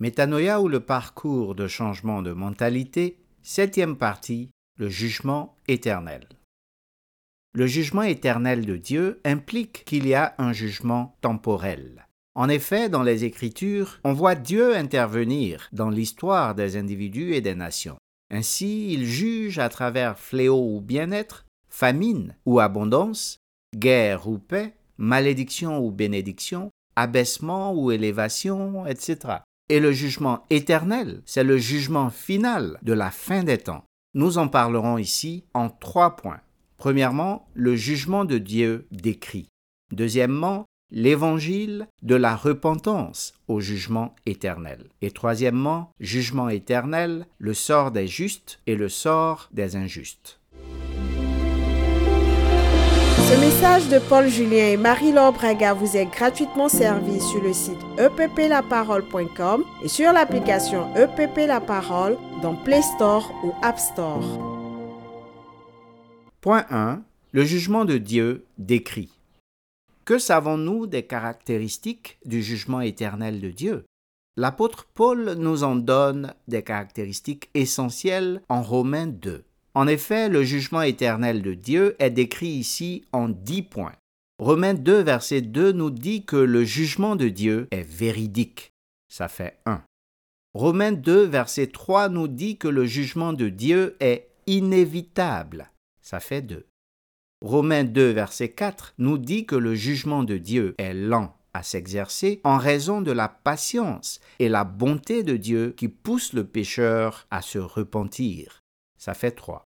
Métanoïa ou le parcours de changement de mentalité, septième partie, le jugement éternel. Le jugement éternel de Dieu implique qu'il y a un jugement temporel. En effet, dans les Écritures, on voit Dieu intervenir dans l'histoire des individus et des nations. Ainsi, il juge à travers fléau ou bien-être, famine ou abondance, guerre ou paix, malédiction ou bénédiction, abaissement ou élévation, etc. Et le jugement éternel, c'est le jugement final de la fin des temps. Nous en parlerons ici en trois points. Premièrement, le jugement de Dieu décrit. Deuxièmement, l'évangile de la repentance au jugement éternel. Et troisièmement, jugement éternel, le sort des justes et le sort des injustes. Ce message de Paul Julien et Marie-Laure Braga vous est gratuitement servi sur le site epplaparole.com et sur l'application EPP La dans Play Store ou App Store. Point 1. Le jugement de Dieu décrit. Que savons-nous des caractéristiques du jugement éternel de Dieu? L'apôtre Paul nous en donne des caractéristiques essentielles en Romains 2. En effet, le jugement éternel de Dieu est décrit ici en dix points. Romains 2, verset 2 nous dit que le jugement de Dieu est véridique. Ça fait 1. Romains 2, verset 3 nous dit que le jugement de Dieu est inévitable. Ça fait 2. Romains 2, verset 4 nous dit que le jugement de Dieu est lent à s'exercer en raison de la patience et la bonté de Dieu qui pousse le pécheur à se repentir. Ça fait 3.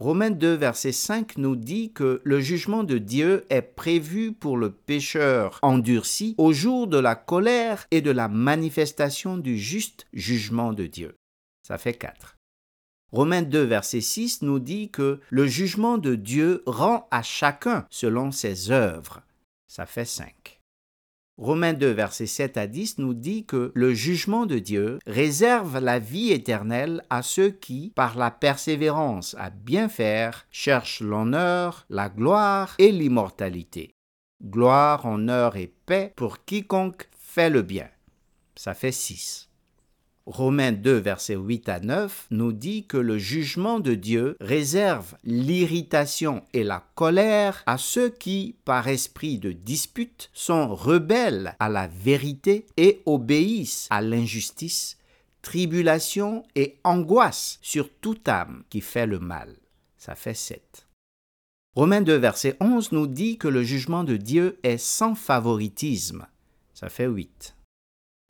Romains 2, verset 5 nous dit que le jugement de Dieu est prévu pour le pécheur endurci au jour de la colère et de la manifestation du juste jugement de Dieu. Ça fait 4. Romains 2, verset 6 nous dit que le jugement de Dieu rend à chacun selon ses œuvres. Ça fait 5. Romains 2, versets 7 à 10 nous dit que le jugement de Dieu réserve la vie éternelle à ceux qui, par la persévérance à bien faire, cherchent l'honneur, la gloire et l'immortalité. Gloire, honneur et paix pour quiconque fait le bien. Ça fait 6. Romains 2, versets 8 à 9 nous dit que le jugement de Dieu réserve l'irritation et la colère à ceux qui, par esprit de dispute, sont rebelles à la vérité et obéissent à l'injustice, tribulation et angoisse sur toute âme qui fait le mal. Ça fait 7. Romains 2, verset 11 nous dit que le jugement de Dieu est sans favoritisme. Ça fait 8.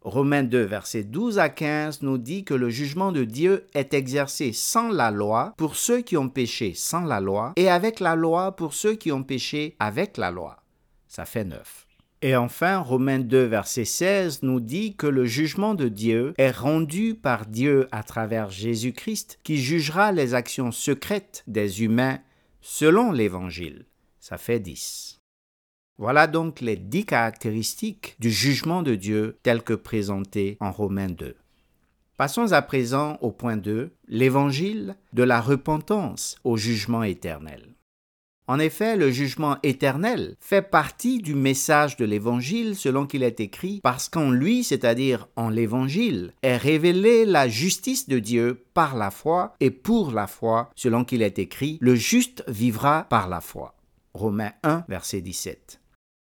Romains 2, versets 12 à 15 nous dit que le jugement de Dieu est exercé sans la loi pour ceux qui ont péché sans la loi et avec la loi pour ceux qui ont péché avec la loi. Ça fait 9. Et enfin, Romains 2, verset 16 nous dit que le jugement de Dieu est rendu par Dieu à travers Jésus-Christ qui jugera les actions secrètes des humains selon l'Évangile. Ça fait 10. Voilà donc les dix caractéristiques du jugement de Dieu tel que présenté en Romains 2. Passons à présent au point 2, l'évangile de la repentance au jugement éternel. En effet, le jugement éternel fait partie du message de l'évangile selon qu'il est écrit, parce qu'en lui, c'est-à-dire en l'évangile, est révélée la justice de Dieu par la foi et pour la foi, selon qu'il est écrit, le juste vivra par la foi. Romains 1, verset 17.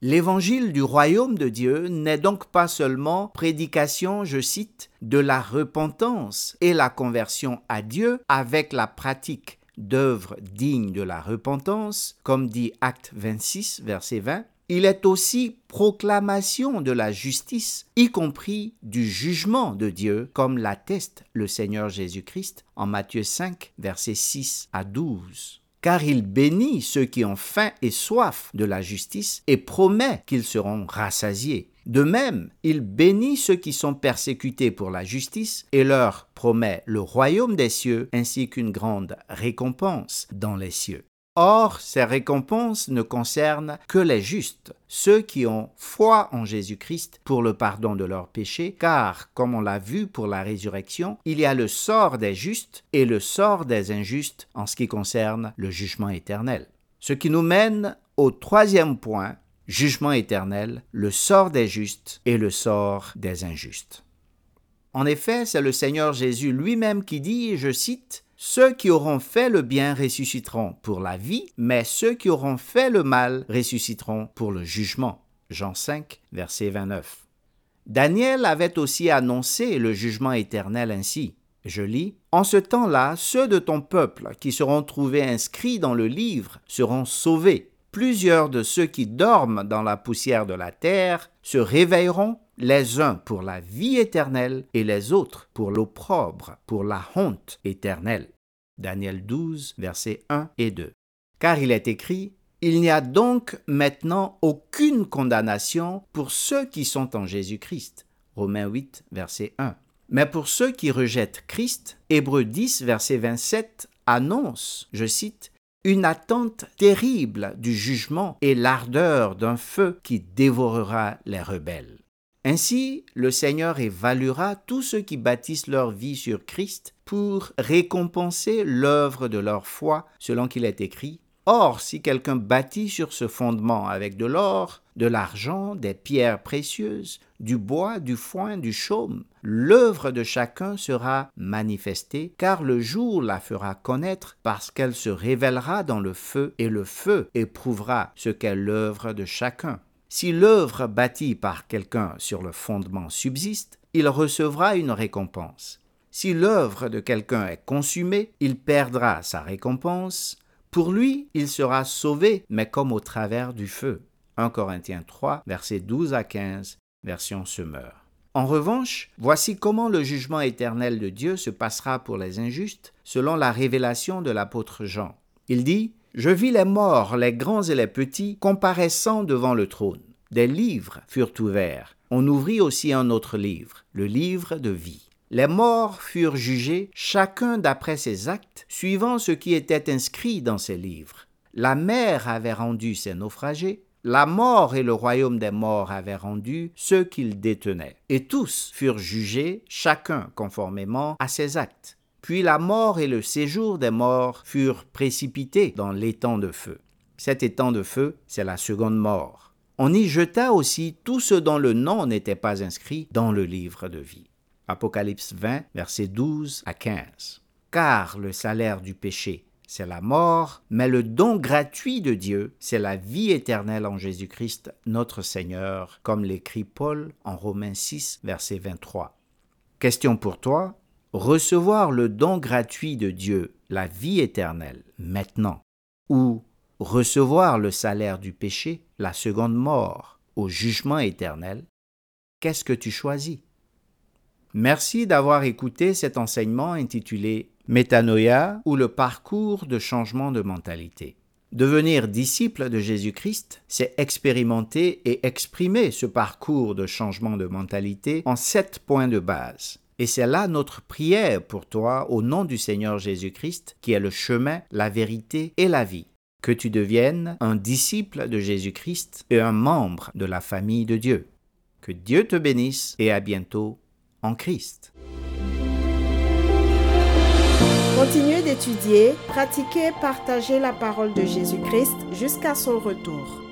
L'évangile du royaume de Dieu n'est donc pas seulement prédication, je cite, de la repentance et la conversion à Dieu avec la pratique d'œuvres dignes de la repentance, comme dit Acte 26, verset 20, il est aussi proclamation de la justice, y compris du jugement de Dieu, comme l'atteste le Seigneur Jésus-Christ en Matthieu 5, verset 6 à 12 car il bénit ceux qui ont faim et soif de la justice et promet qu'ils seront rassasiés. De même, il bénit ceux qui sont persécutés pour la justice et leur promet le royaume des cieux ainsi qu'une grande récompense dans les cieux. Or, ces récompenses ne concernent que les justes, ceux qui ont foi en Jésus-Christ pour le pardon de leurs péchés, car, comme on l'a vu pour la résurrection, il y a le sort des justes et le sort des injustes en ce qui concerne le jugement éternel. Ce qui nous mène au troisième point, jugement éternel, le sort des justes et le sort des injustes. En effet, c'est le Seigneur Jésus lui-même qui dit, je cite, Ceux qui auront fait le bien ressusciteront pour la vie, mais ceux qui auront fait le mal ressusciteront pour le jugement. Jean 5, verset 29. Daniel avait aussi annoncé le jugement éternel ainsi. Je lis, En ce temps-là, ceux de ton peuple qui seront trouvés inscrits dans le livre seront sauvés. Plusieurs de ceux qui dorment dans la poussière de la terre se réveilleront, les uns pour la vie éternelle et les autres pour l'opprobre, pour la honte éternelle. Daniel 12, versets 1 et 2. Car il est écrit, Il n'y a donc maintenant aucune condamnation pour ceux qui sont en Jésus-Christ. Romains 8, verset 1. Mais pour ceux qui rejettent Christ, Hébreux 10, verset 27 annonce, je cite, une attente terrible du jugement et l'ardeur d'un feu qui dévorera les rebelles. Ainsi, le Seigneur évaluera tous ceux qui bâtissent leur vie sur Christ pour récompenser l'œuvre de leur foi, selon qu'il est écrit Or, si quelqu'un bâtit sur ce fondement avec de l'or, de l'argent, des pierres précieuses, du bois, du foin, du chaume, l'œuvre de chacun sera manifestée, car le jour la fera connaître, parce qu'elle se révélera dans le feu, et le feu éprouvera ce qu'est l'œuvre de chacun. Si l'œuvre bâtie par quelqu'un sur le fondement subsiste, il recevra une récompense. Si l'œuvre de quelqu'un est consumée, il perdra sa récompense, pour lui, il sera sauvé, mais comme au travers du feu. 1 Corinthiens 3, versets 12 à 15, version Semeur. En revanche, voici comment le jugement éternel de Dieu se passera pour les injustes, selon la révélation de l'apôtre Jean. Il dit Je vis les morts, les grands et les petits, comparaissant devant le trône. Des livres furent ouverts. On ouvrit aussi un autre livre, le livre de vie. Les morts furent jugés, chacun d'après ses actes, suivant ce qui était inscrit dans ses livres. La mer avait rendu ses naufragés, la mort et le royaume des morts avaient rendu ceux qu'ils détenaient. Et tous furent jugés, chacun conformément à ses actes. Puis la mort et le séjour des morts furent précipités dans l'étang de feu. Cet étang de feu, c'est la seconde mort. On y jeta aussi tout ce dont le nom n'était pas inscrit dans le livre de vie. Apocalypse 20, versets 12 à 15. Car le salaire du péché, c'est la mort, mais le don gratuit de Dieu, c'est la vie éternelle en Jésus-Christ, notre Seigneur, comme l'écrit Paul en Romains 6, verset 23. Question pour toi, recevoir le don gratuit de Dieu, la vie éternelle, maintenant, ou recevoir le salaire du péché, la seconde mort, au jugement éternel, qu'est-ce que tu choisis? Merci d'avoir écouté cet enseignement intitulé Métanoïa ou le parcours de changement de mentalité. Devenir disciple de Jésus-Christ, c'est expérimenter et exprimer ce parcours de changement de mentalité en sept points de base. Et c'est là notre prière pour toi au nom du Seigneur Jésus-Christ, qui est le chemin, la vérité et la vie. Que tu deviennes un disciple de Jésus-Christ et un membre de la famille de Dieu. Que Dieu te bénisse et à bientôt en Christ. Continuez d'étudier, pratiquer et partager la parole de Jésus-Christ jusqu'à son retour.